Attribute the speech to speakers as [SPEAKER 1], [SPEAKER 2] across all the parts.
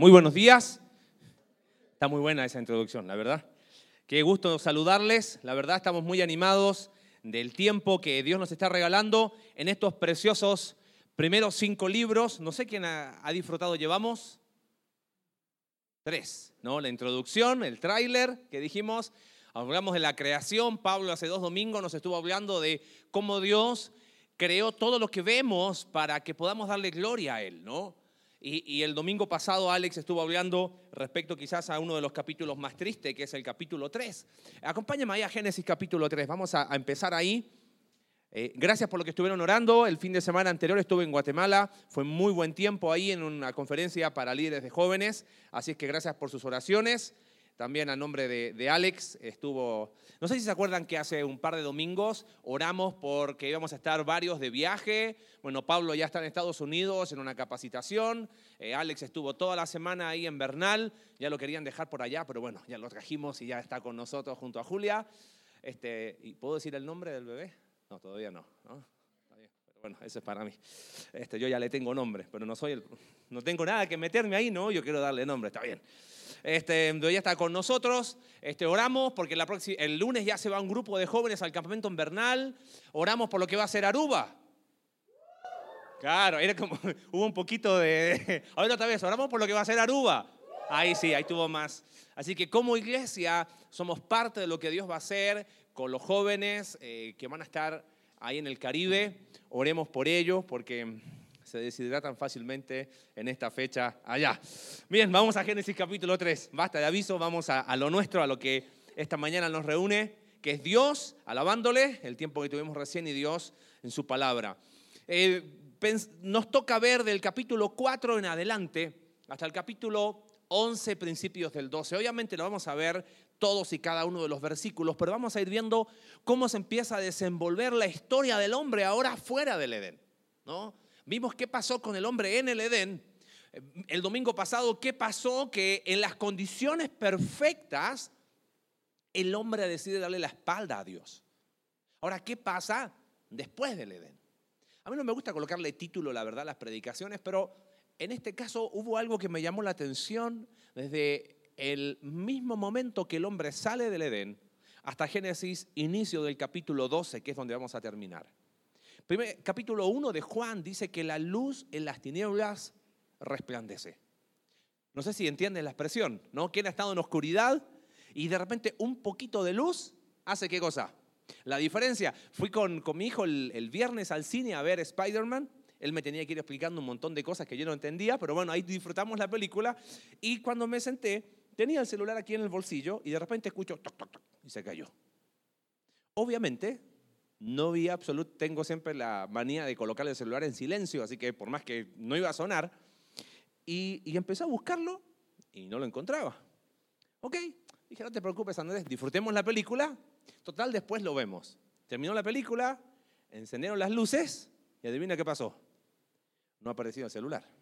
[SPEAKER 1] Muy buenos días. Está muy buena esa introducción, la verdad. Qué gusto saludarles. La verdad estamos muy animados del tiempo que Dios nos está regalando en estos preciosos primeros cinco libros. No sé quién ha, disfrutado, llevamos tres, ¿no? La introducción, el tráiler que dijimos, hablamos de la creación. Pablo hace dos domingos nos estuvo hablando de cómo Dios creó todo lo que vemos para que podamos darle gloria a Él, ¿no? Y, el domingo pasado Alex estuvo hablando respecto quizás a uno de los capítulos más tristes, que es el capítulo 3. Acompáñame ahí a Génesis capítulo 3. Vamos a, empezar ahí. Eh, gracias por lo que estuvieron orando. El fin de semana anterior estuve en Guatemala. Fue muy buen tiempo ahí en una conferencia para líderes de jóvenes. Así es que gracias por sus oraciones. También a nombre de, Alex estuvo, no sé si se acuerdan que hace un par de domingos oramos porque íbamos a estar varios de viaje. Bueno, Pablo ya está en Estados Unidos en una capacitación. Eh, Alex estuvo toda la semana ahí en Bernal. Ya lo querían dejar por allá, pero bueno, ya lo trajimos y ya está con nosotros junto a Julia. Este, ¿y ¿Puedo decir el nombre del bebé? No, todavía no. Pero bueno, eso es para mí. Este, yo ya le tengo nombre, pero no soy el, no tengo nada que meterme ahí, no, yo quiero darle nombre, está bien. Este, ya está con nosotros. Este, oramos porque la el lunes ya se va un grupo de jóvenes al campamento invernal. Oramos por lo que va a ser Aruba. Claro, era como, hubo un poquito de... A ver otra vez, oramos por lo que va a ser Aruba. Ahí sí, ahí tuvo más. Así que como iglesia somos parte de lo que Dios va a hacer con los jóvenes eh, que van a estar ahí en el Caribe. Oremos por ellos porque se deshidratan fácilmente en esta fecha allá. Bien, vamos a Génesis capítulo 3. Basta de aviso, vamos a, lo nuestro, a lo que esta mañana nos reúne, que es Dios, alabándole, el tiempo que tuvimos recién, y Dios en su palabra. Eh, nos toca ver del capítulo 4 en adelante hasta el capítulo 11, principios del 12. Obviamente lo vamos a ver todos y cada uno de los versículos, pero vamos a ir viendo cómo se empieza a desenvolver la historia del hombre ahora fuera del Edén. ¿no? Vimos qué pasó con el hombre en el Edén. El domingo pasado, qué pasó que en las condiciones perfectas el hombre decide darle la espalda a Dios. Ahora, ¿qué pasa después del Edén? A mí no me gusta colocarle título, la verdad, a las predicaciones, pero en este caso hubo algo que me llamó la atención desde el mismo momento que el hombre sale del Edén hasta Génesis, inicio del capítulo 12, que es donde vamos a terminar capítulo 1 de Juan dice que la luz en las tinieblas resplandece. No sé si entienden la expresión, ¿no? ¿Quién ha estado en oscuridad y de repente un poquito de luz hace qué cosa? La diferencia, fui con, mi hijo el, el, viernes al cine a ver Spider-Man. Él me tenía que ir explicando un montón de cosas que yo no entendía, pero bueno, ahí disfrutamos la película. Y cuando me senté, tenía el celular aquí en el bolsillo y de repente escucho toc, toc, toc, y se cayó. Obviamente, no vi absoluto, tengo siempre la manía de colocar el celular en silencio, así que por más que no iba a sonar, y, y empecé a buscarlo y no lo encontraba. Ok, dije, no te preocupes Andrés, disfrutemos la película, total después lo vemos. Terminó la película, encendieron las luces y adivina qué pasó. No apareció el celular.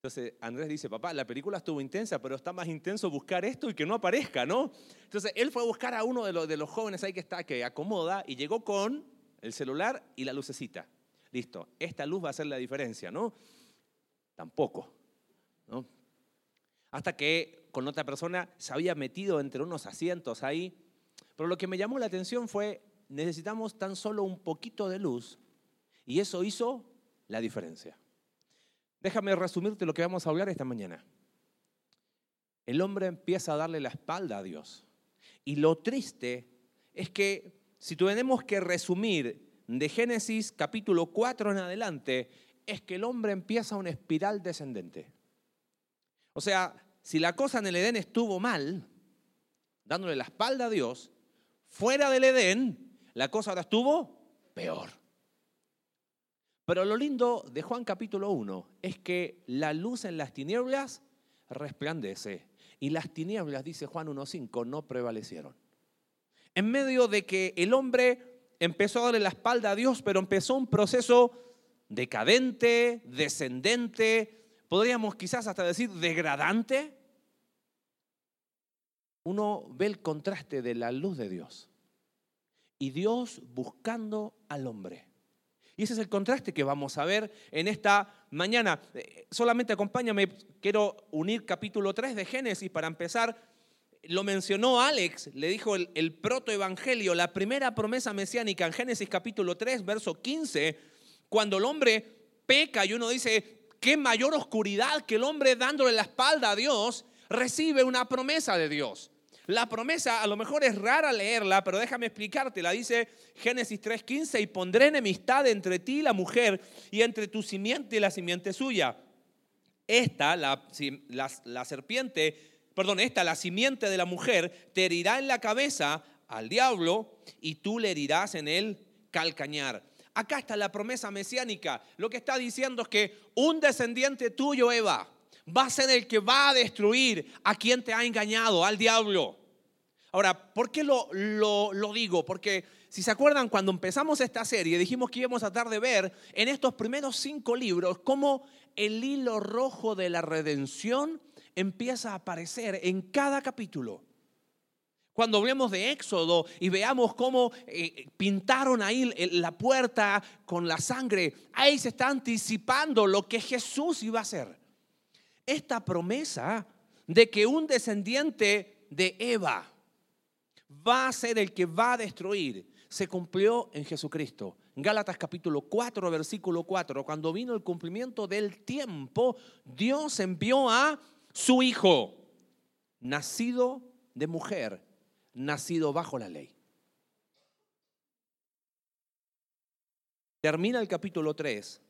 [SPEAKER 1] Entonces Andrés dice, papá, la película estuvo intensa, pero está más intenso buscar esto y que no aparezca, ¿no? Entonces él fue a buscar a uno de los, de los jóvenes ahí que está, que acomoda, y llegó con el celular y la lucecita. Listo, esta luz va a hacer la diferencia, ¿no? Tampoco, ¿no? Hasta que con otra persona se había metido entre unos asientos ahí. Pero lo que me llamó la atención fue, necesitamos tan solo un poquito de luz y eso hizo la diferencia. Déjame resumirte lo que vamos a hablar esta mañana. El hombre empieza a darle la espalda a Dios. Y lo triste es que si tenemos que resumir de Génesis capítulo 4 en adelante, es que el hombre empieza una espiral descendente. O sea, si la cosa en el Edén estuvo mal, dándole la espalda a Dios, fuera del Edén, la cosa ahora estuvo peor. Pero lo lindo de Juan capítulo 1 es que la luz en las tinieblas resplandece. Y las tinieblas, dice Juan 1.5, no prevalecieron. En medio de que el hombre empezó a darle la espalda a Dios, pero empezó un proceso decadente, descendente, podríamos quizás hasta decir degradante, uno ve el contraste de la luz de Dios y Dios buscando al hombre. Y ese es el contraste que vamos a ver en esta mañana. Eh, solamente acompáñame, quiero unir capítulo 3 de Génesis para empezar. Lo mencionó Alex, le dijo el, el protoevangelio, la primera promesa mesiánica en Génesis capítulo 3, verso 15, cuando el hombre peca y uno dice, qué mayor oscuridad que el hombre dándole la espalda a Dios, recibe una promesa de Dios. La promesa a lo mejor es rara leerla, pero déjame explicarte. La Dice Génesis 3:15, y pondré enemistad entre ti y la mujer, y entre tu simiente y la simiente suya. Esta, la, la serpiente, perdón, esta, la simiente de la mujer, te herirá en la cabeza al diablo, y tú le herirás en el calcañar. Acá está la promesa mesiánica. Lo que está diciendo es que un descendiente tuyo, Eva, va a ser el que va a destruir a quien te ha engañado, al diablo. Ahora, ¿por qué lo, lo, digo? Porque si se acuerdan, cuando empezamos esta serie, dijimos que íbamos a tratar de ver en estos primeros cinco libros cómo el hilo rojo de la redención empieza a aparecer en cada capítulo. Cuando hablemos de Éxodo y veamos cómo eh, pintaron ahí la puerta con la sangre, ahí se está anticipando lo que Jesús iba a hacer. Esta promesa de que un descendiente de Eva, va a ser el que va a destruir, se cumplió en Jesucristo. Gálatas capítulo 4, versículo 4, cuando vino el cumplimiento del tiempo, Dios envió a su Hijo, nacido de mujer, nacido bajo la ley. Termina el capítulo 3.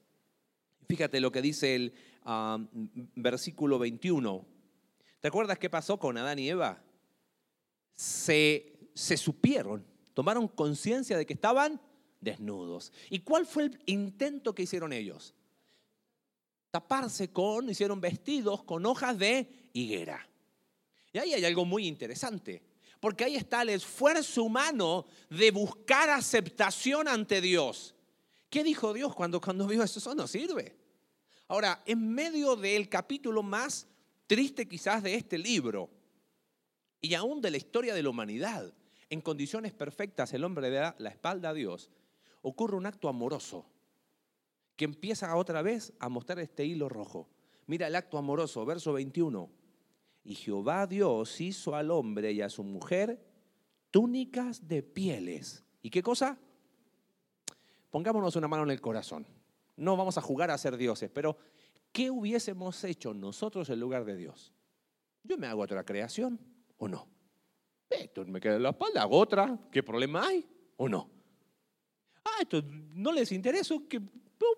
[SPEAKER 1] Fíjate lo que dice el ah, versículo 21. ¿Te acuerdas qué pasó con Adán y Eva? Se supieron, tomaron conciencia de que estaban desnudos. ¿Y cuál fue el intento que hicieron ellos? Taparse con, hicieron vestidos con hojas de higuera. Y ahí hay algo muy interesante, porque ahí está el esfuerzo humano de buscar aceptación ante Dios. ¿Qué dijo Dios cuando, cuando vio eso? Eso no sirve. Ahora, en medio del capítulo más triste quizás de este libro, y aún de la historia de la humanidad, en condiciones perfectas el hombre da la espalda a Dios, ocurre un acto amoroso que empieza otra vez a mostrar este hilo rojo. Mira el acto amoroso, verso 21. Y Jehová Dios hizo al hombre y a su mujer túnicas de pieles. ¿Y qué cosa? Pongámonos una mano en el corazón. No vamos a jugar a ser dioses, pero ¿qué hubiésemos hecho nosotros en lugar de Dios? Yo me hago otra creación o no. Esto me queda en la espalda, hago otra, ¿qué problema hay? ¿O no? Ah, esto no les interesa, que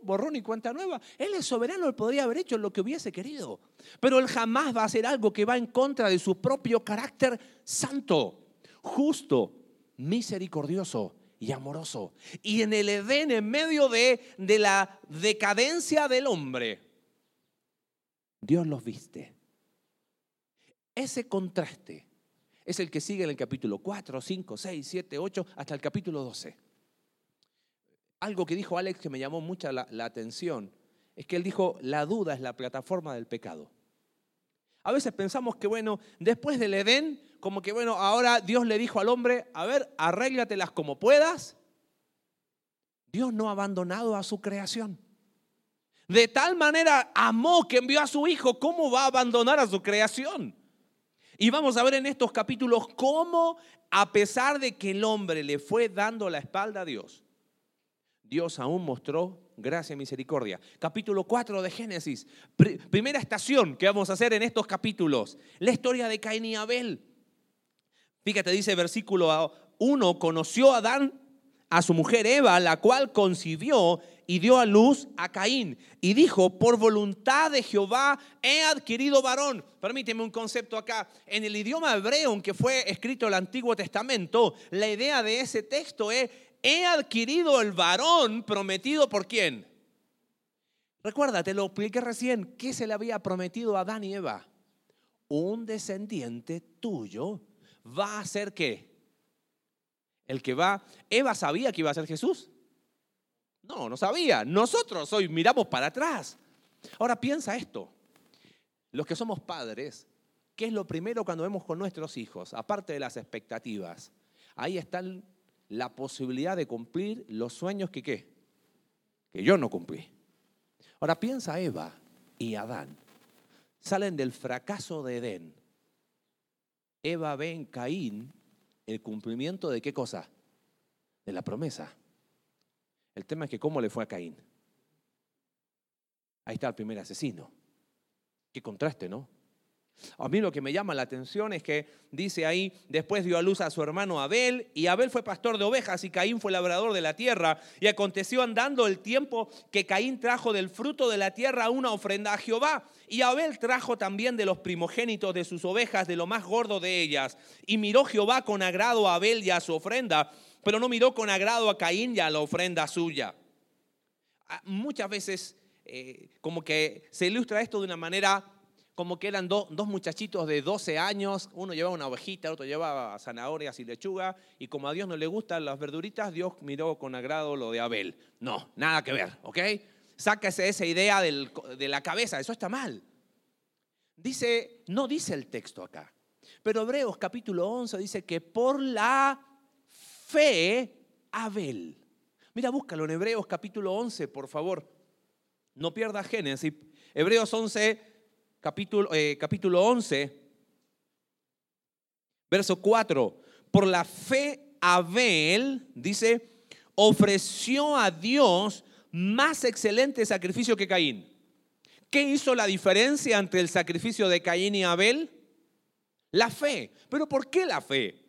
[SPEAKER 1] borrón y cuenta nueva. Él es soberano, él podría haber hecho lo que hubiese querido. Pero él jamás va a hacer algo que va en contra de su propio carácter santo, justo, misericordioso y amoroso. Y en el Edén, en medio de, de la decadencia del hombre, Dios los viste. Ese contraste es el que sigue en el capítulo 4, 5, 6, 7, 8, hasta el capítulo 12. Algo que dijo Alex que me llamó mucha la, atención es que él dijo, la duda es la plataforma del pecado. A veces pensamos que, bueno, después del Edén, como que, bueno, ahora Dios le dijo al hombre, a ver, arréglatelas como puedas. Dios no ha abandonado a su creación. De tal manera amó que envió a su hijo, ¿cómo va a abandonar a su creación? Y vamos a ver en estos capítulos cómo, a pesar de que el hombre le fue dando la espalda a Dios, Dios aún mostró gracia y misericordia. Capítulo 4 de Génesis, primera estación que vamos a hacer en estos capítulos, la historia de Caín y Abel. Fíjate, dice versículo 1, conoció a Adán a su mujer Eva, la cual concibió y dio a luz a Caín. Y dijo, por voluntad de Jehová he adquirido varón. Permíteme un concepto acá. En el idioma hebreo en que fue escrito el Antiguo Testamento, la idea de ese texto es, he adquirido el varón prometido por quién. Recuerda, te lo expliqué recién, ¿qué se le había prometido a Adán y Eva? Un descendiente tuyo va a ser qué? El que va, Eva sabía que iba a ser Jesús. No, no sabía. Nosotros hoy miramos para atrás. Ahora piensa esto. Los que somos padres, ¿qué es lo primero cuando vemos con nuestros hijos? Aparte de las expectativas. Ahí está la posibilidad de cumplir los sueños que qué? que yo no cumplí. Ahora piensa Eva y Adán. Salen del fracaso de Edén. Eva ve en Caín el cumplimiento de qué cosa? De la promesa. El tema es que cómo le fue a Caín. Ahí está el primer asesino. Qué contraste, ¿no? A mí lo que me llama la atención es que dice ahí, después dio a luz a su hermano Abel, y Abel fue pastor de ovejas y Caín fue labrador de la tierra. Y aconteció andando el tiempo que Caín trajo del fruto de la tierra una ofrenda a Jehová. Y Abel trajo también de los primogénitos de sus ovejas, de lo más gordo de ellas. Y miró Jehová con agrado a Abel y a su ofrenda, pero no miró con agrado a Caín y a la ofrenda suya. Ah, muchas veces eh, como que se ilustra esto de una manera como que eran dos muchachitos de 12 años, uno llevaba una ovejita, otro llevaba zanahorias y lechuga, y como a Dios no le gustan las verduritas, Dios miró con agrado lo de Abel. No, nada que ver, ¿ok? Sáquese esa idea de la cabeza, eso está mal. Dice, no dice el texto acá, pero Hebreos capítulo 11 dice que por la fe Abel. Mira, búscalo en Hebreos capítulo 11, por favor. No pierdas Génesis. Hebreos 11 capítulo, eh, capítulo 11, verso 4. Por la fe Abel, dice, ofreció a Dios más excelente sacrificio que Caín. ¿Qué hizo la diferencia entre el sacrificio de Caín y Abel? La fe. ¿Pero por qué la fe?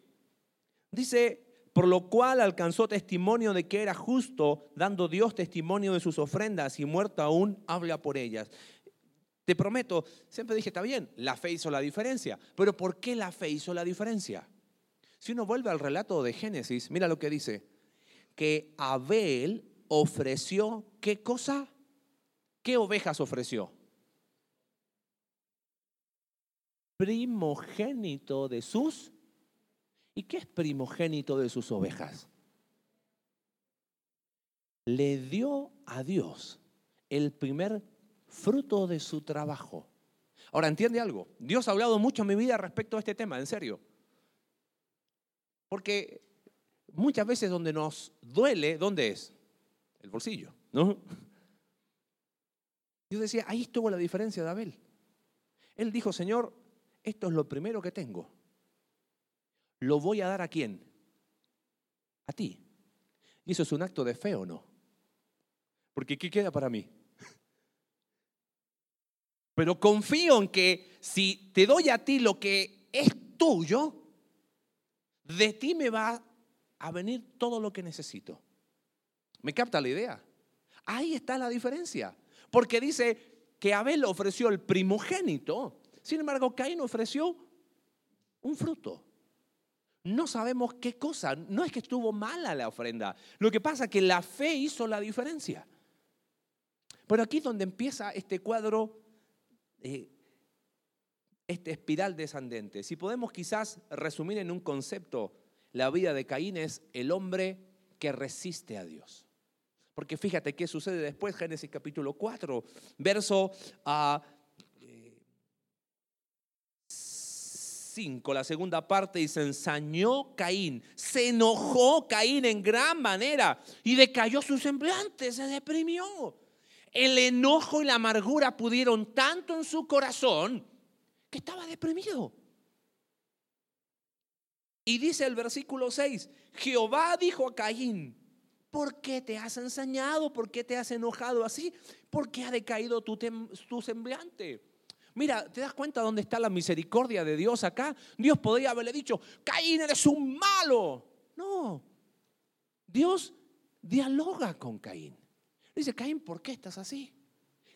[SPEAKER 1] Dice, por lo cual alcanzó testimonio de que era justo, dando Dios testimonio de sus ofrendas y muerto aún habla por ellas. Te prometo, siempre dije, está bien, la fe hizo la diferencia, pero ¿por qué la fe hizo la diferencia? Si uno vuelve al relato de Génesis, mira lo que dice, que Abel ofreció, ¿qué cosa? ¿Qué ovejas ofreció? Primogénito de sus... ¿Y qué es primogénito de sus ovejas? Le dio a Dios el primer fruto de su trabajo. Ahora, entiende algo. Dios ha hablado mucho en mi vida respecto a este tema, en serio. Porque muchas veces donde nos duele, ¿dónde es? El bolsillo, ¿no? Dios decía, ahí estuvo la diferencia de Abel. Él dijo, Señor, esto es lo primero que tengo. ¿Lo voy a dar a quién? A ti. ¿Y eso es un acto de fe o no? Porque ¿qué queda para mí? Pero confío en que si te doy a ti lo que es tuyo, de ti me va a venir todo lo que necesito. ¿Me capta la idea? Ahí está la diferencia. Porque dice que Abel ofreció el primogénito, sin embargo Caín ofreció un fruto. No sabemos qué cosa, no es que estuvo mala la ofrenda, lo que pasa es que la fe hizo la diferencia. Pero aquí es donde empieza este cuadro eh, este espiral descendente. Si podemos quizás resumir en un concepto, la vida de Caín es el hombre que resiste a Dios. Porque fíjate qué sucede después, Génesis capítulo 4, verso a 5, la segunda parte y se ensañó Caín, se enojó Caín en gran manera y decayó su semblante, se deprimió el enojo y la amargura pudieron tanto en su corazón que estaba deprimido. Y dice el versículo 6, Jehová dijo a Caín, ¿por qué te has ensañado? ¿Por qué te has enojado así? ¿Por qué ha decaído tu, semblante? Mira, ¿te das cuenta dónde está la misericordia de Dios acá? Dios podría haberle dicho, Caín eres un malo. No, Dios dialoga con Caín. Dice, Caín, ¿por qué estás así?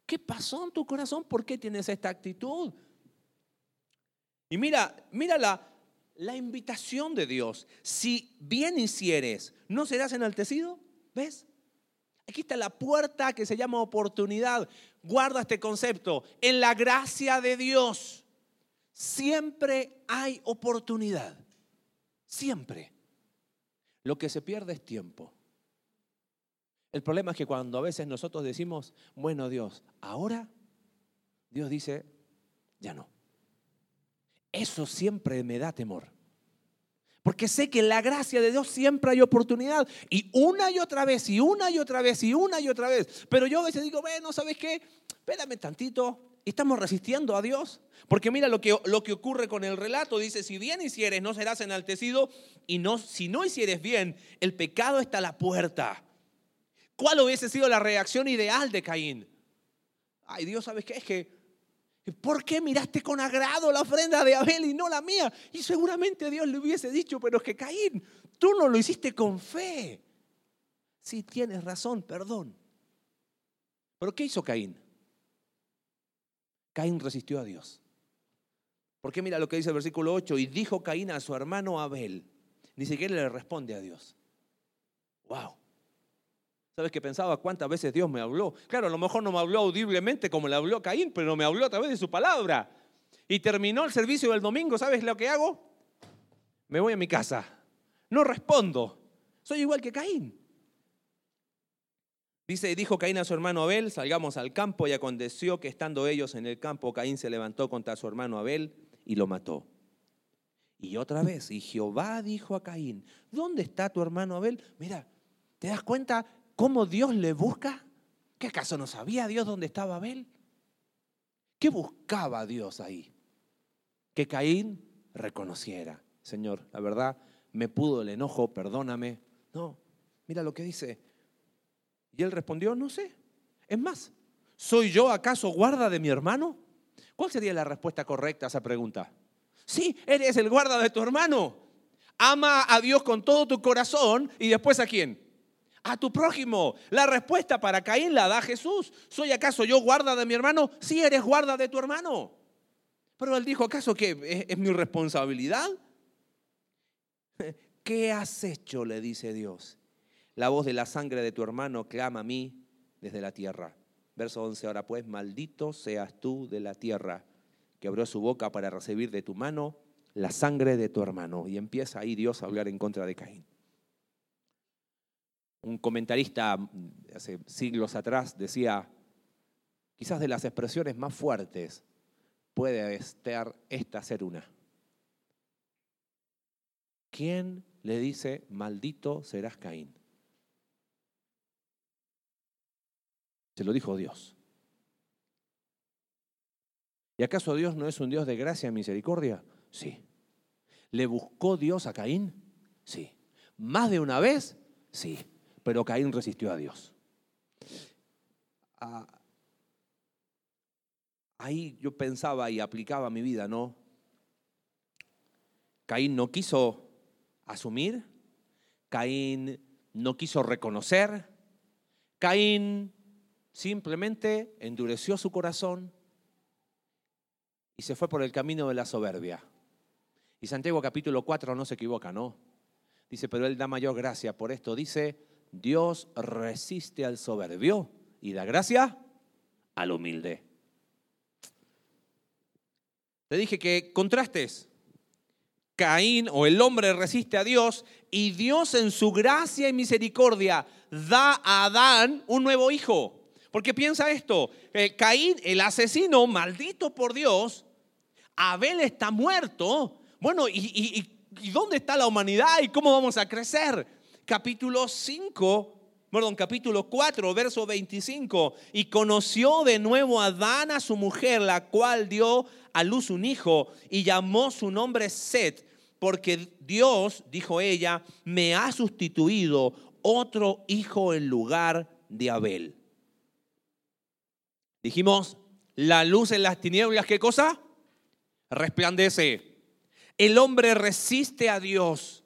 [SPEAKER 1] ¿Qué pasó en tu corazón? ¿Por qué tienes esta actitud? Y mira, mira la, la invitación de Dios. Si bien hicieres, ¿no serás enaltecido? ¿Ves? Aquí está la puerta que se llama oportunidad. Guarda este concepto. En la gracia de Dios siempre hay oportunidad. Siempre. Lo que se pierde es tiempo. El problema es que cuando a veces nosotros decimos, bueno Dios, ahora, Dios dice, ya no. Eso siempre me da temor. Porque sé que en la gracia de Dios siempre hay oportunidad. Y una y otra vez, y una y otra vez, y una y otra vez. Pero yo a veces digo, bueno, ¿sabes qué? Espérame tantito. Estamos resistiendo a Dios. Porque mira lo que, lo que ocurre con el relato. Dice, si bien hicieres, no serás enaltecido. Y no, si no hicieres bien, el pecado está a la puerta. ¿Cuál hubiese sido la reacción ideal de Caín? Ay, Dios, ¿sabes qué? Es que ¿Por qué miraste con agrado la ofrenda de Abel y no la mía? Y seguramente Dios le hubiese dicho, pero es que Caín, tú no lo hiciste con fe. Sí, tienes razón, perdón. Pero ¿qué hizo Caín? Caín resistió a Dios. Porque mira lo que dice el versículo 8, y dijo Caín a su hermano Abel, ni siquiera le responde a Dios. Wow. ¿Sabes qué pensaba? ¿Cuántas veces Dios me habló? Claro, a lo mejor no me habló audiblemente como le habló Caín, pero me habló a través de su palabra. Y terminó el servicio del domingo, ¿sabes lo que hago? Me voy a mi casa. No respondo. Soy igual que Caín. Dice, dijo Caín a su hermano Abel, salgamos al campo y aconteció que estando ellos en el campo, Caín se levantó contra su hermano Abel y lo mató. Y otra vez, y Jehová dijo a Caín, ¿dónde está tu hermano Abel? Mira, ¿te das cuenta? Cómo Dios le busca? ¿Qué acaso no sabía Dios dónde estaba Abel? ¿Qué buscaba Dios ahí? Que Caín reconociera, Señor, la verdad, me pudo el enojo, perdóname. No, mira lo que dice. Y él respondió, no sé. Es más, ¿soy yo acaso guarda de mi hermano? ¿Cuál sería la respuesta correcta a esa pregunta? Sí, eres el guarda de tu hermano. Ama a Dios con todo tu corazón y después a quién? A tu prójimo. La respuesta para Caín la da Jesús. ¿Soy acaso yo guarda de mi hermano? Sí, eres guarda de tu hermano. Pero él dijo, ¿acaso que es, mi responsabilidad? ¿Qué has hecho? le dice Dios. La voz de la sangre de tu hermano clama a mí desde la tierra. Verso 11, ahora pues, maldito seas tú de la tierra, que abrió su boca para recibir de tu mano la sangre de tu hermano. Y empieza ahí Dios a hablar en contra de Caín un comentarista hace siglos atrás decía, quizás de las expresiones más fuertes puede estar esta ser una. ¿Quién le dice, maldito serás Caín? Se lo dijo Dios. ¿Y acaso Dios no es un Dios de gracia y misericordia? Sí. ¿Le buscó Dios a Caín? Sí. ¿Más de una vez? Sí pero Caín resistió a Dios. Ah, ahí yo pensaba y aplicaba mi vida, ¿no? Caín no quiso asumir, Caín no quiso reconocer, Caín simplemente endureció su corazón y se fue por el camino de la soberbia. Y Santiago capítulo 4 no se equivoca, ¿no? Dice, pero él da mayor gracia. Por esto dice, Dios resiste al soberbio y da gracia al humilde. Te dije que contrastes. Caín o el hombre resiste a Dios y Dios en su gracia y misericordia da a Adán un nuevo hijo. Porque piensa esto, eh, Caín, el asesino, maldito por Dios, Abel está muerto. Bueno, ¿y, y dónde está la humanidad y cómo vamos a crecer? Capítulo 5, perdón, capítulo 4, verso 25. Y conoció de nuevo a Adán a su mujer, la cual dio a luz un hijo y llamó su nombre Set, porque Dios, dijo ella, me ha sustituido otro hijo en lugar de Abel. Dijimos, la luz en las tinieblas, ¿qué cosa? Resplandece. El hombre resiste a Dios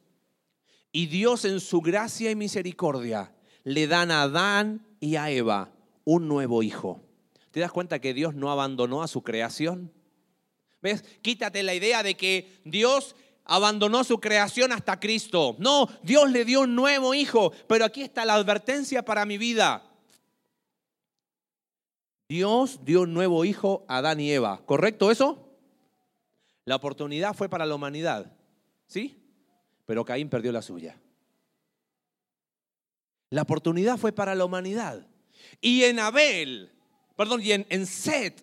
[SPEAKER 1] y Dios en su gracia y misericordia le dan a Adán y a Eva un nuevo hijo. ¿Te das cuenta que Dios no abandonó a su creación? ¿Ves? Quítate la idea de que Dios abandonó su creación hasta Cristo. No, Dios le dio un nuevo hijo, pero aquí está la advertencia para mi vida. Dios dio un nuevo hijo a Adán y Eva, ¿correcto eso? La oportunidad fue para la humanidad, ¿sí? Pero Caín perdió la suya. La oportunidad fue para la humanidad. Y en Abel, perdón, y en, en Set,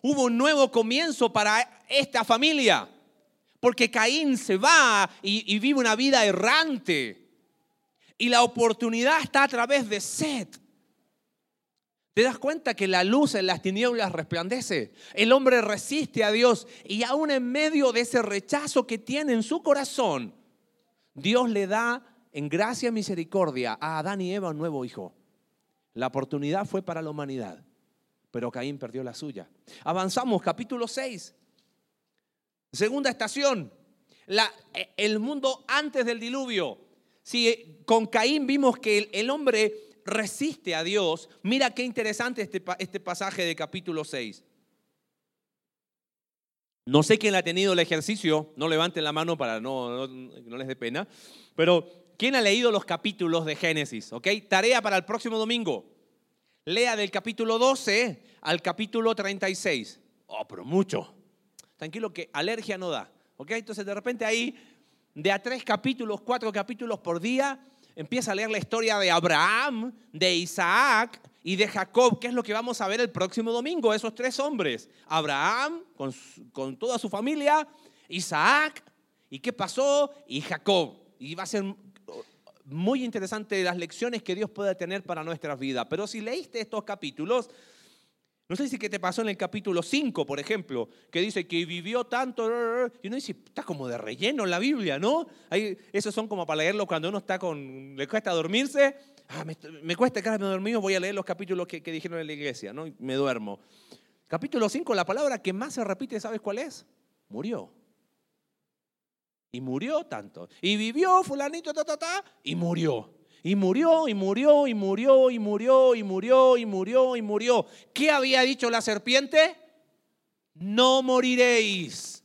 [SPEAKER 1] hubo un nuevo comienzo para esta familia. Porque Caín se va y, y vive una vida errante. Y la oportunidad está a través de Seth. ¿Te das cuenta que la luz en las tinieblas resplandece? El hombre resiste a Dios y aún en medio de ese rechazo que tiene en su corazón, Dios le da en gracia y misericordia a Adán y Eva un nuevo hijo. La oportunidad fue para la humanidad, pero Caín perdió la suya. Avanzamos, capítulo 6. Segunda estación, el mundo antes del diluvio. Si con Caín vimos que el hombre resiste a Dios, mira qué interesante este, este pasaje de capítulo 6. No sé quién ha tenido el ejercicio, no levanten la mano para no, no, les dé pena, pero ¿quién ha leído los capítulos de Génesis? ¿Ok? Tarea para el próximo domingo. Lea del capítulo 12 al capítulo 36. Oh, pero mucho. Tranquilo que alergia no da. ¿Ok? Entonces de repente ahí, de a tres capítulos, cuatro capítulos por día, empieza a leer la historia de Abraham, de Isaac y de Jacob, que es lo que vamos a ver el próximo domingo, esos tres hombres. Abraham con, toda su familia, Isaac, ¿y qué pasó? Y Jacob. Y va a ser muy interesante las lecciones que Dios puede tener para nuestras vidas. Pero si leíste estos capítulos, no sé si qué te pasó en el capítulo 5, por ejemplo, que dice que vivió tanto, y uno dice, está como de relleno en la Biblia, ¿no? Hay, esos son como para leerlo cuando uno está con, le cuesta dormirse, ah, me, cuesta quedarme dormido, voy a leer los capítulos que, que dijeron en la iglesia, ¿no? me duermo. Capítulo 5, la palabra que más se repite, ¿sabes cuál es? Murió. Y murió tanto. Y vivió fulanito, ta, ta, ta, y murió. Y murió, y murió, y murió, y murió, y murió, y murió, y murió. ¿Qué había dicho la serpiente? No moriréis.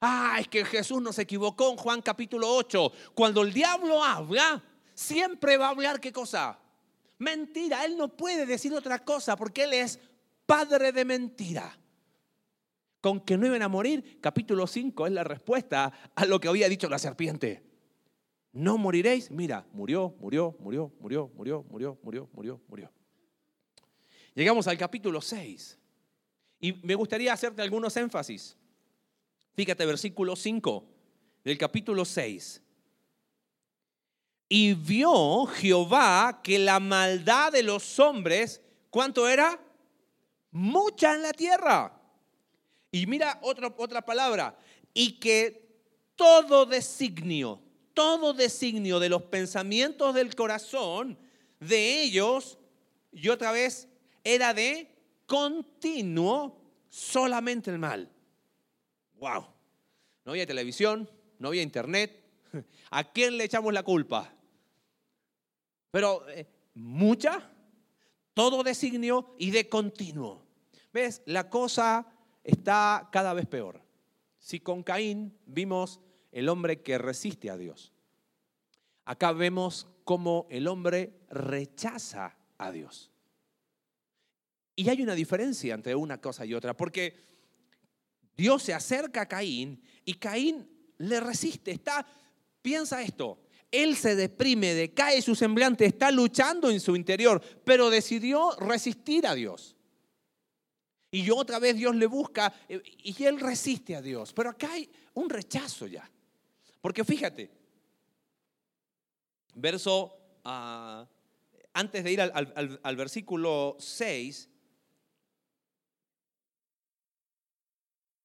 [SPEAKER 1] Ah, es que Jesús nos equivocó en Juan capítulo 8. Cuando el diablo habla, siempre va a hablar qué cosa? Mentira. Él no puede decir otra cosa porque Él es padre de mentira. Con que no iban a morir, capítulo 5 es la respuesta a lo que había dicho la serpiente no moriréis. Mira, murió, murió, murió, murió, murió, murió, murió, murió. Llegamos al capítulo 6 y me gustaría hacerte algunos énfasis. Fíjate, versículo 5 del capítulo 6. Y vio Jehová que la maldad de los hombres, ¿cuánto era? Mucha en la tierra. Y mira otra, otra palabra, y que todo designio, todo designio de los pensamientos del corazón de ellos, y otra vez, era de continuo solamente el mal. Wow. No había televisión, no había internet. ¿A quién le echamos la culpa? Pero eh, mucha, todo designio y de continuo. ¿Ves? La cosa está cada vez peor. Si con Caín vimos el hombre que resiste a Dios. Acá vemos cómo el hombre rechaza a Dios. Y hay una diferencia entre una cosa y otra, porque Dios se acerca a Caín y Caín le resiste. Está, piensa esto, él se deprime, decae su semblante, está luchando en su interior, pero decidió resistir a Dios. Y otra vez Dios le busca eh, y él resiste a Dios. Pero acá hay un rechazo ya. Porque fíjate, verso, ah, antes de ir al, versículo 6,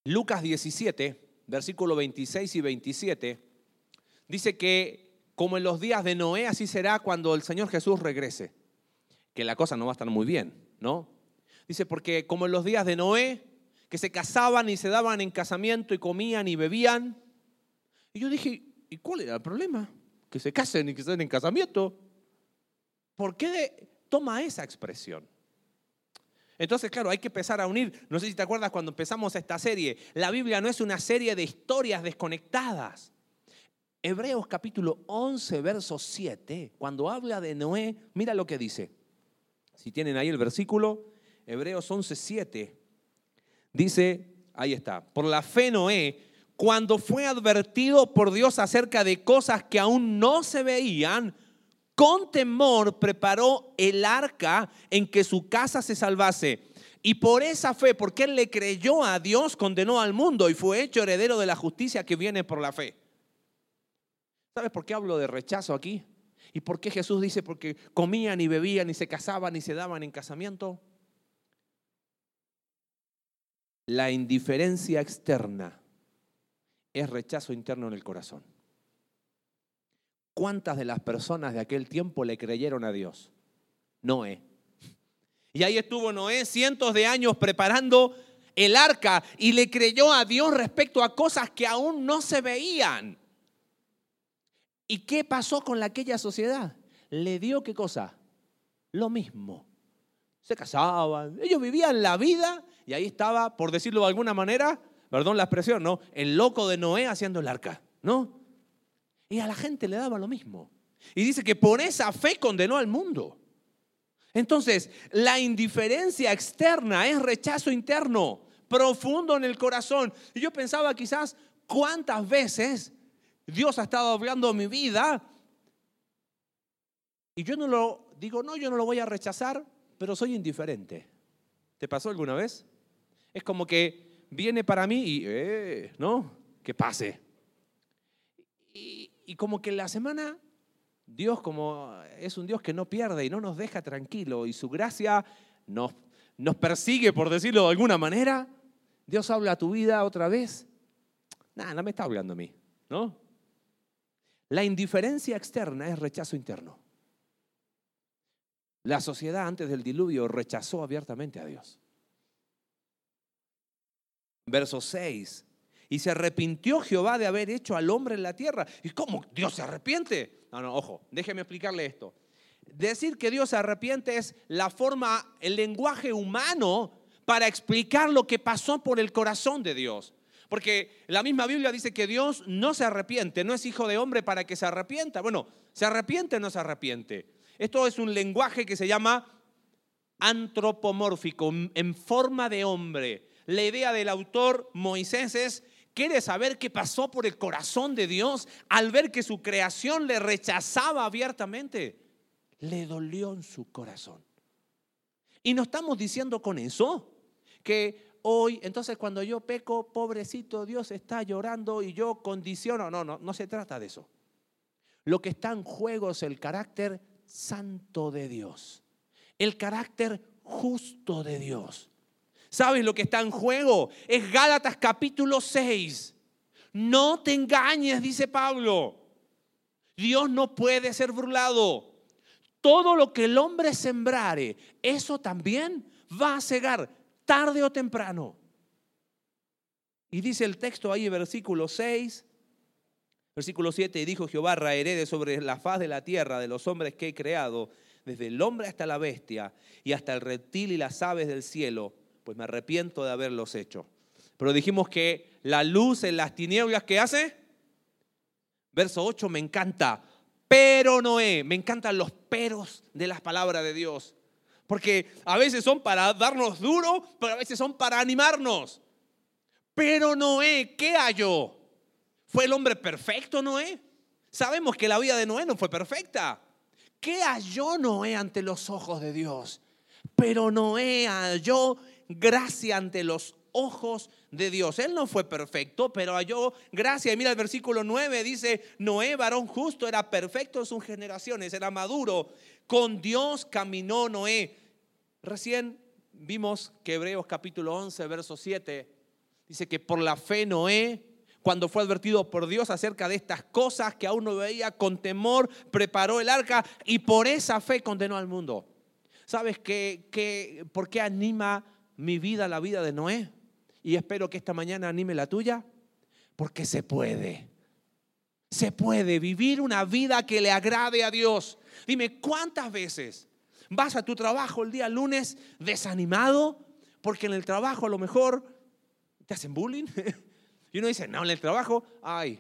[SPEAKER 1] Lucas 17, versículo 26 y 27, dice que como en los días de Noé, así será cuando el Señor Jesús regrese. Que la cosa no va a estar muy bien, ¿no? Dice, porque como en los días de Noé, que se casaban y se daban en casamiento y comían y bebían. Y yo dije, ¿y cuál era el problema? Que se casen y que estén en casamiento. ¿Por qué toma esa expresión? Entonces, claro, hay que empezar a unir. No sé si te acuerdas cuando empezamos esta serie. La Biblia no es una serie de historias desconectadas. Hebreos capítulo 11, verso 7, cuando habla de Noé, mira lo que dice. Si tienen ahí el versículo, Hebreos 11, 7, dice, ahí está, por la fe Noé, cuando fue advertido por Dios acerca de cosas que aún no se veían, con temor preparó el arca en que su casa se salvase. Y por esa fe, porque él le creyó a Dios, condenó al mundo y fue hecho heredero de la justicia que viene por la fe. ¿Sabes por qué hablo de rechazo aquí? ¿Y por qué Jesús dice porque comían y bebían y se casaban y se daban en casamiento? La indiferencia externa es rechazo interno en el corazón. ¿Cuántas de las personas de aquel tiempo le creyeron a Dios? Noé. Y ahí estuvo Noé cientos de años preparando el arca y le creyó a Dios respecto a cosas que aún no se veían. ¿Y qué pasó con aquella sociedad? Le dio qué cosa? Lo mismo. Se casaban, ellos vivían la vida y ahí estaba, por decirlo de alguna manera, perdón la expresión, ¿no? El loco de Noé haciendo el arca, ¿no? Y a la gente le daba lo mismo. Y dice que por esa fe condenó al mundo. Entonces, la indiferencia externa es rechazo interno, profundo en el corazón. Y yo pensaba quizás cuántas veces Dios ha estado hablando de mi vida y yo no lo digo, no, yo no lo voy a rechazar, pero soy indiferente. ¿Te pasó alguna vez? Es como que viene para mí y, eh, ¿no? Que pase. Y, y como que la semana, Dios como es un Dios que no pierde y no nos deja tranquilo y su gracia nos, nos persigue, por decirlo de alguna manera, Dios habla a tu vida otra vez. Nada, no me está hablando a mí, ¿no? La indiferencia externa es rechazo interno. La sociedad antes del diluvio rechazó abiertamente a Dios. Verso 6 y se arrepintió Jehová de haber hecho al hombre en la tierra. ¿Y cómo Dios se arrepiente? No, no, ojo, déjeme explicarle esto. Decir que Dios se arrepiente es la forma, el lenguaje humano para explicar lo que pasó por el corazón de Dios. Porque la misma Biblia dice que Dios no se arrepiente, no es hijo de hombre para que se arrepienta. Bueno, ¿se arrepiente o no se arrepiente? Esto es un lenguaje que se llama antropomórfico, en forma de hombre. La idea del autor Moisés es quiere saber qué pasó por el corazón de Dios al ver que su creación le rechazaba abiertamente. Le dolió en su corazón. Y no estamos diciendo con eso que hoy, entonces cuando yo peco, pobrecito, Dios está llorando y yo condiciono. No, no, no se trata de eso. Lo que está en juego es el carácter santo de Dios, el carácter justo de Dios. ¿Sabes lo que está en juego? Es Gálatas capítulo 6. No te engañes, dice Pablo. Dios no puede ser burlado. Todo lo que el hombre sembrare, eso también va a cegar tarde o temprano. Y dice el texto ahí, versículo 6, versículo 7, y dijo Jehová, raeré sobre la faz de la tierra de los hombres que he creado, desde el hombre hasta la bestia, y hasta el reptil y las aves del cielo, pues me arrepiento de haberlos hecho. Pero dijimos que la luz en las tinieblas, ¿qué hace? Verso 8 me encanta. Pero Noé, me encantan los peros de las palabras de Dios. Porque a veces son para darnos duro, pero a veces son para animarnos. Pero Noé, ¿qué halló? ¿Fue el hombre perfecto Noé? Sabemos que la vida de Noé no fue perfecta. ¿Qué halló Noé ante los ojos de Dios? Pero Noé halló gracia ante los ojos de Dios. Él no fue perfecto, pero halló gracia. Y mira el versículo 9, dice, Noé, varón justo, era perfecto en sus generaciones, era maduro. Con Dios caminó Noé. Recién vimos que Hebreos capítulo 11, verso 7, dice que por la fe Noé, cuando fue advertido por Dios acerca de estas cosas que aún no veía, con temor preparó el arca y por esa fe condenó al mundo. ¿Sabes qué, por qué anima mi vida la vida de Noé y espero que esta mañana anime la tuya, porque se puede. Se puede vivir una vida que le agrade a Dios. Dime, ¿cuántas veces vas a tu trabajo el día lunes desanimado porque en el trabajo a lo mejor te hacen bullying? Y uno dice, no, en el trabajo, ay,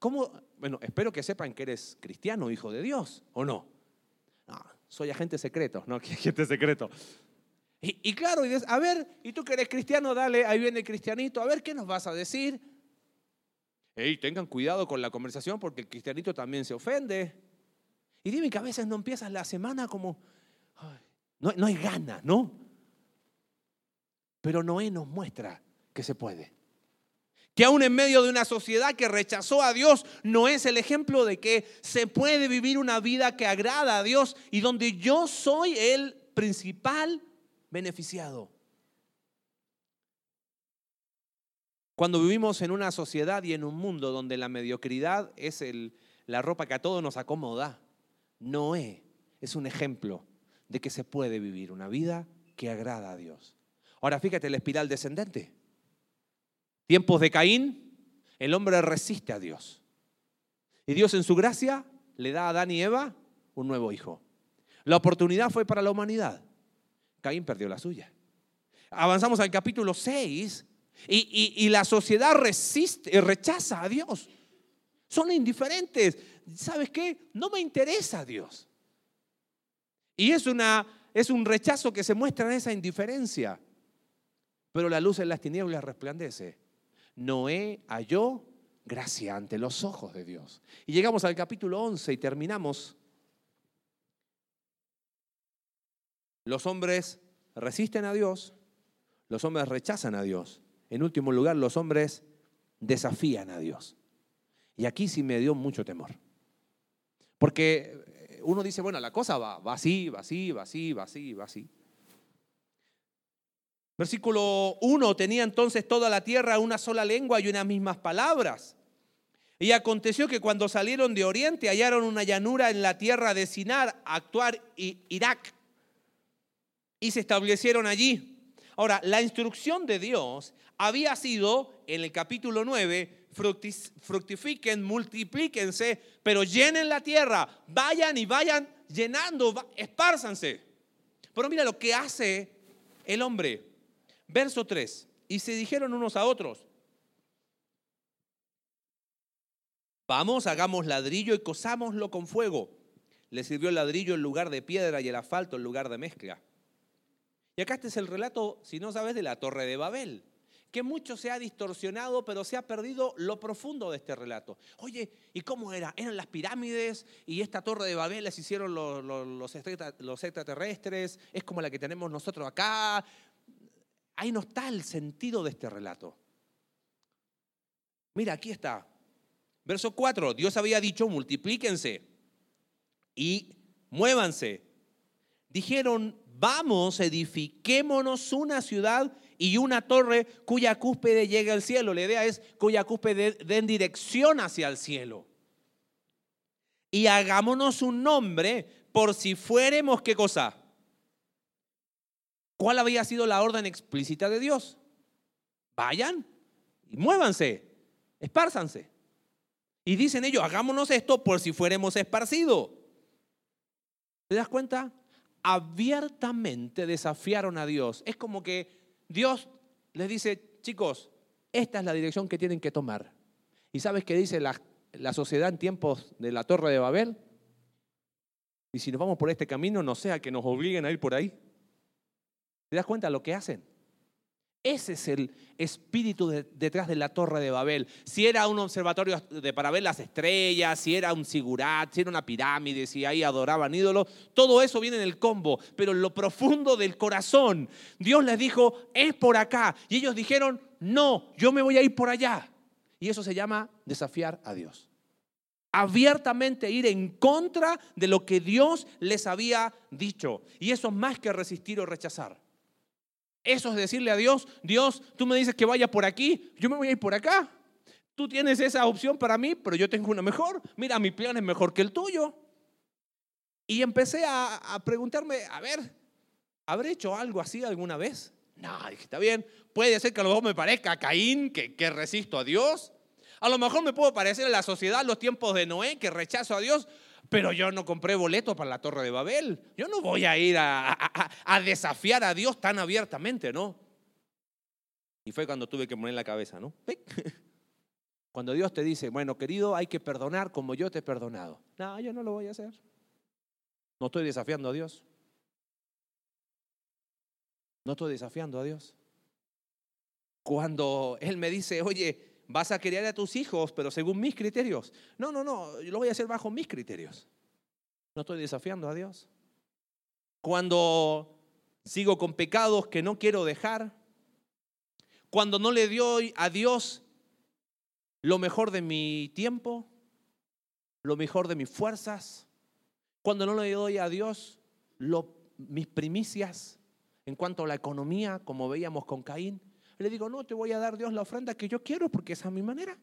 [SPEAKER 1] ¿cómo? Bueno, espero que sepan que eres cristiano, hijo de Dios, ¿o no? No, soy agente secreto, no, agente secreto. Y, claro, y dices, a ver, y tú que eres cristiano, dale, ahí viene el cristianito, a ver qué nos vas a decir. Ey, tengan cuidado con la conversación porque el cristianito también se ofende. Y dime que a veces no empiezas la semana como, no, no hay ganas, ¿no? Pero Noé nos muestra que se puede. Que aún en medio de una sociedad que rechazó a Dios, no es el ejemplo de que se puede vivir una vida que agrada a Dios y donde yo soy el principal beneficiado. Cuando vivimos en una sociedad y en un mundo donde la mediocridad es el, la ropa que a todos nos acomoda, Noé es un ejemplo de que se puede vivir una vida que agrada a Dios. Ahora fíjate la espiral descendente. Tiempos de Caín, el hombre resiste a Dios. Y Dios en su gracia le da a Adán y Eva un nuevo hijo. La oportunidad fue para la humanidad. Caín perdió la suya. Avanzamos al capítulo 6 y, la sociedad resiste, rechaza a Dios. Son indiferentes. ¿Sabes qué? No me interesa a Dios. Y es, una, es un rechazo que se muestra en esa indiferencia. Pero la luz en las tinieblas resplandece. Noé halló gracia ante los ojos de Dios. Y llegamos al capítulo 11 y terminamos. Los hombres resisten a Dios, los hombres rechazan a Dios. En último lugar, los hombres desafían a Dios. Y aquí sí me dio mucho temor. Porque uno dice, bueno, la cosa va, va así, va así, va así, va así, va así. Versículo 1, tenía entonces toda la tierra una sola lengua y unas mismas palabras. Y aconteció que cuando salieron de Oriente hallaron una llanura en la tierra de Sinar, actuar Irak, y se establecieron allí. Ahora, la instrucción de Dios había sido en el capítulo 9, fructifiquen, multiplíquense, pero llenen la tierra, vayan y vayan llenando, espárzanse. Pero mira lo que hace el hombre. Verso 3. Y se dijeron unos a otros, vamos, hagamos ladrillo y cosámoslo con fuego. Le sirvió el ladrillo en lugar de piedra y el asfalto en lugar de mezcla. Y acá este es el relato, si no sabes, de la torre de Babel, que mucho se ha distorsionado, pero se ha perdido lo profundo de este relato. Oye, ¿y cómo era? Eran las pirámides y esta torre de Babel las hicieron los, los extraterrestres, es como la que tenemos nosotros acá ahí no está el sentido de este relato. Mira, aquí está. Verso 4, Dios había dicho, multiplíquense y muévanse. Dijeron, vamos, edifiquémonos una ciudad y una torre cuya cúspide llegue al cielo. La idea es cuya cúspide den dirección hacia el cielo. Y hagámonos un nombre por si fuéramos, ¿qué cosa? ¿Cuál había sido la orden explícita de Dios? Vayan y muévanse, espárzanse. Y dicen ellos, hagámonos esto por si fuéramos esparcidos. ¿Te das cuenta? Abiertamente desafiaron a Dios. Es como que Dios les dice, chicos, esta es la dirección que tienen que tomar. ¿Y sabes qué dice la, la sociedad en tiempos de la Torre de Babel? Y si nos vamos por este camino, no sea que nos obliguen a ir por ahí. ¿Te das cuenta de lo que hacen? Ese es el espíritu detrás de la Torre de Babel. Si era un observatorio de, para ver las estrellas, si era un sigurat, si era una pirámide, si ahí adoraban ídolos, todo eso viene en el combo. Pero en lo profundo del corazón, Dios les dijo, es por acá. Y ellos dijeron, no, yo me voy a ir por allá. Y eso se llama desafiar a Dios. Abiertamente ir en contra de lo que Dios les había dicho. Y eso es más que resistir o rechazar. Eso es decirle a Dios, Dios, tú me dices que vaya por aquí, yo me voy a ir por acá. Tú tienes esa opción para mí, pero yo tengo una mejor. Mira, mi plan es mejor que el tuyo. Y empecé a, preguntarme, a ver, ¿habré hecho algo así alguna vez? No, dije, está bien. Puede ser que a lo mejor me parezca a Caín, que, resisto a Dios. A lo mejor me puedo parecer a la sociedad, los tiempos de Noé, que rechazo a Dios pero yo no compré boleto para la Torre de Babel. Yo no voy a ir a, desafiar a Dios tan abiertamente, ¿no? Y fue cuando tuve que poner la cabeza, ¿no? Cuando Dios te dice, bueno, querido, hay que perdonar como yo te he perdonado. No, yo no lo voy a hacer. No estoy desafiando a Dios. No estoy desafiando a Dios. Cuando Él me dice, oye, vas a criar a tus hijos, pero según mis criterios. No, no, no, yo lo voy a hacer bajo mis criterios. No estoy desafiando a Dios. Cuando sigo con pecados que no quiero dejar, cuando no le doy a Dios lo mejor de mi tiempo, lo mejor de mis fuerzas, cuando no le doy a Dios mis primicias en cuanto a la economía, como veíamos con Caín, le digo, no, te voy a dar Dios la ofrenda que yo quiero porque esa es mi manera.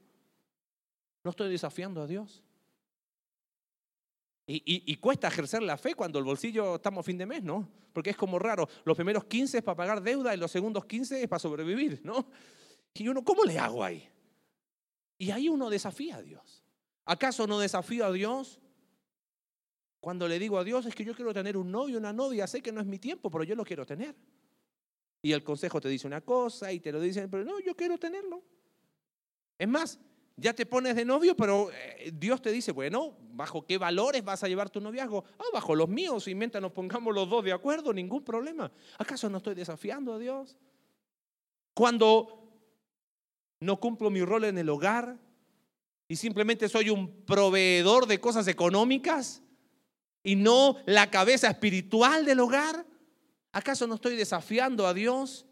[SPEAKER 1] No estoy desafiando a Dios. Y, cuesta ejercer la fe cuando el bolsillo estamos a fin de mes, ¿no? Porque es como raro. Los primeros 15 es para pagar deuda y los segundos 15 es para sobrevivir, ¿no? Y uno, ¿cómo le hago ahí? Y ahí uno desafía a Dios. ¿Acaso no desafío a Dios? Cuando le digo a Dios es que yo quiero tener un novio, una novia, sé que no es mi tiempo, pero yo lo quiero tener. Y el consejo te dice una cosa y te lo dicen, pero no, yo quiero tenerlo. Es más, ya te pones de novio, pero eh, Dios te dice, bueno, ¿bajo qué valores vas a llevar tu noviazgo? Ah, bajo los míos, y mientras nos pongamos los dos de acuerdo, ningún problema. ¿Acaso no estoy desafiando a Dios? Cuando no cumplo mi rol en el hogar y simplemente soy un proveedor de cosas económicas y no la cabeza espiritual del hogar, ¿acaso no estoy desafiando a Dios?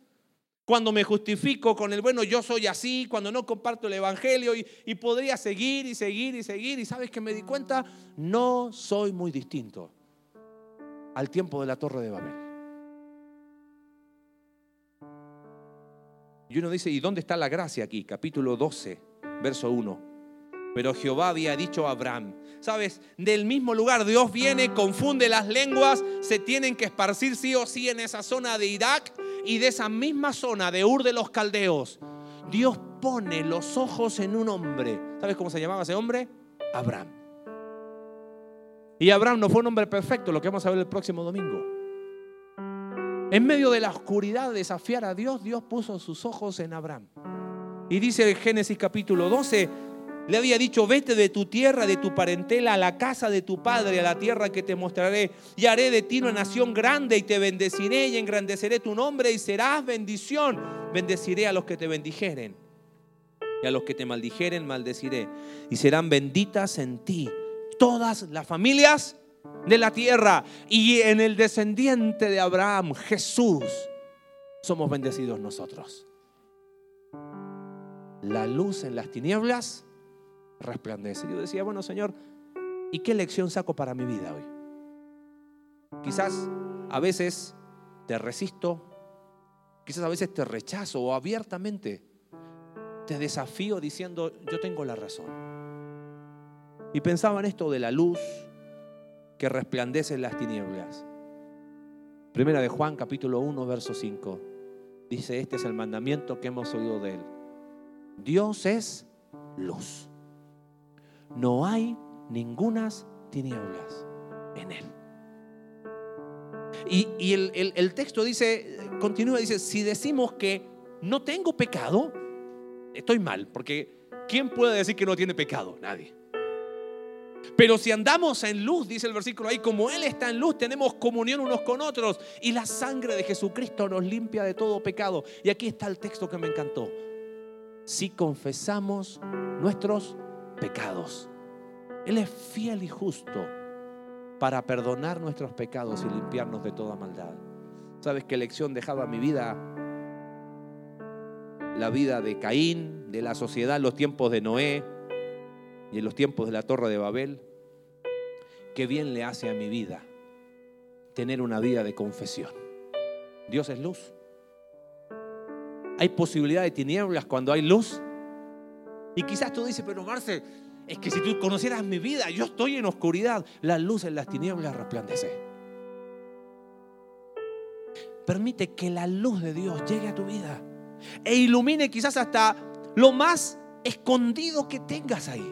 [SPEAKER 1] cuando me justifico con el bueno, yo soy así, cuando no comparto el Evangelio y, podría seguir y seguir y seguir. Y sabes que me di cuenta, no soy muy distinto al tiempo de la Torre de Babel. Y uno dice, ¿y dónde está la gracia aquí? Capítulo 12, verso 1. Pero Jehová había dicho a Abraham, ¿sabes? Del mismo lugar Dios viene, confunde las lenguas, se tienen que esparcir sí o sí en esa zona de Irak y de esa misma zona de Ur de los Caldeos, Dios pone los ojos en un hombre. ¿Sabes cómo se llamaba ese hombre? Abraham. Y Abraham no fue un hombre perfecto, lo que vamos a ver el próximo domingo. En medio de la oscuridad de desafiar a Dios, Dios puso sus ojos en Abraham. Y dice en Génesis capítulo 12, le había dicho, vete de tu tierra, de tu parentela, a la casa de tu padre, a la tierra que te mostraré, y haré de ti una nación grande, y te bendeciré y engrandeceré tu nombre, y serás bendición. Bendeciré a los que te bendijeren, y a los que te maldijeren, maldeciré, y serán benditas en ti todas las familias de la tierra, y en el descendiente de Abraham, Jesús, somos bendecidos nosotros. La luz en las tinieblas resplandece. Yo decía, bueno Señor, ¿y qué lección saco para mi vida hoy? Quizás a veces te resisto, quizás a veces te rechazo o abiertamente te desafío diciendo, yo tengo la razón. Y pensaba en esto de la luz que resplandece en las tinieblas. Primera de Juan capítulo 1, verso 5. Dice, este es el mandamiento que hemos oído de él. Dios es luz no hay ningunas tinieblas en él. Y, el, texto dice, continúa, dice, si decimos que no tengo pecado, estoy mal, porque ¿quién puede decir que no tiene pecado? Nadie. Pero si andamos en luz, dice el versículo ahí, como Él está en luz, tenemos comunión unos con otros y la sangre de Jesucristo nos limpia de todo pecado. Y aquí está el texto que me encantó. Si confesamos nuestros pecados. Él es fiel y justo para perdonar nuestros pecados y limpiarnos de toda maldad. ¿Sabes qué lección dejaba mi vida? La vida de Caín, de la sociedad en los tiempos de Noé y en los tiempos de la Torre de Babel. Qué bien le hace a mi vida tener una vida de confesión. Dios es luz. Hay posibilidad de tinieblas cuando hay luz. Y quizás tú dices, pero Marce, es que si tú conocieras mi vida, yo estoy en oscuridad, la luz en las tinieblas resplandece. Permite que la luz de Dios llegue a tu vida e ilumine quizás hasta lo más escondido que tengas ahí.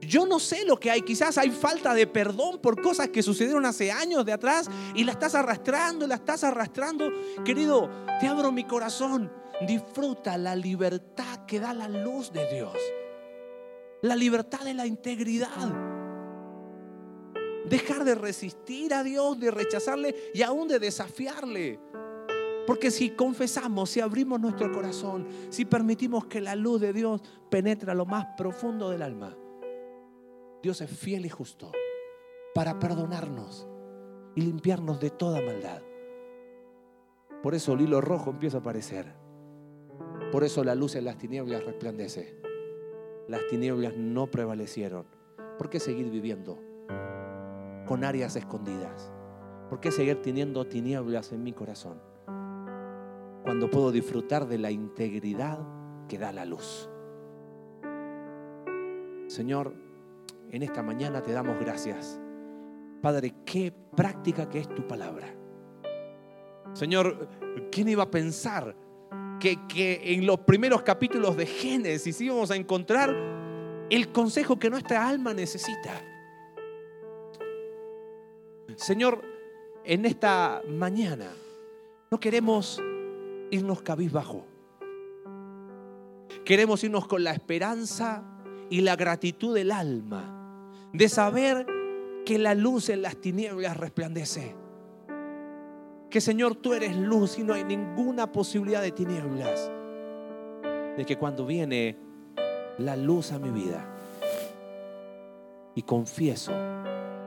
[SPEAKER 1] Yo no sé lo que hay, quizás hay falta de perdón por cosas que sucedieron hace años de atrás y la estás arrastrando, la estás arrastrando. Querido, te abro mi corazón Disfruta la libertad que da la luz de Dios. La libertad de la integridad. Dejar de resistir a Dios, de rechazarle y aún de desafiarle. Porque si confesamos, si abrimos nuestro corazón, si permitimos que la luz de Dios penetre a lo más profundo del alma, Dios es fiel y justo para perdonarnos y limpiarnos de toda maldad. Por eso el hilo rojo empieza a aparecer. Por eso la luz en las tinieblas resplandece. Las tinieblas no prevalecieron. ¿Por qué seguir viviendo con áreas escondidas? ¿Por qué seguir teniendo tinieblas en mi corazón? Cuando puedo disfrutar de la integridad que da la luz. Señor, en esta mañana te damos gracias. Padre, qué práctica que es tu palabra. Señor, ¿quién iba a pensar que, en los primeros capítulos de Génesis íbamos a encontrar el consejo que nuestra alma necesita. Señor, en esta mañana no queremos irnos cabizbajo. Queremos irnos con la esperanza y la gratitud del alma de saber que la luz en las tinieblas resplandece que Señor tú eres luz y no hay ninguna posibilidad de tinieblas. De que cuando viene la luz a mi vida y confieso,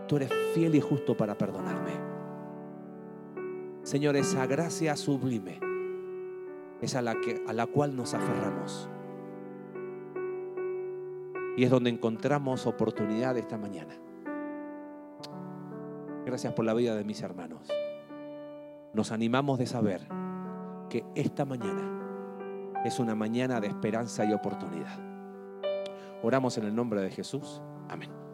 [SPEAKER 1] tú eres fiel y justo para perdonarme. Señor, esa gracia sublime es a la, que, a la cual nos aferramos. Y es donde encontramos oportunidad esta mañana. Gracias por la vida de mis hermanos nos animamos de saber que esta mañana es una mañana de esperanza y oportunidad. Oramos en el nombre de Jesús. Amén.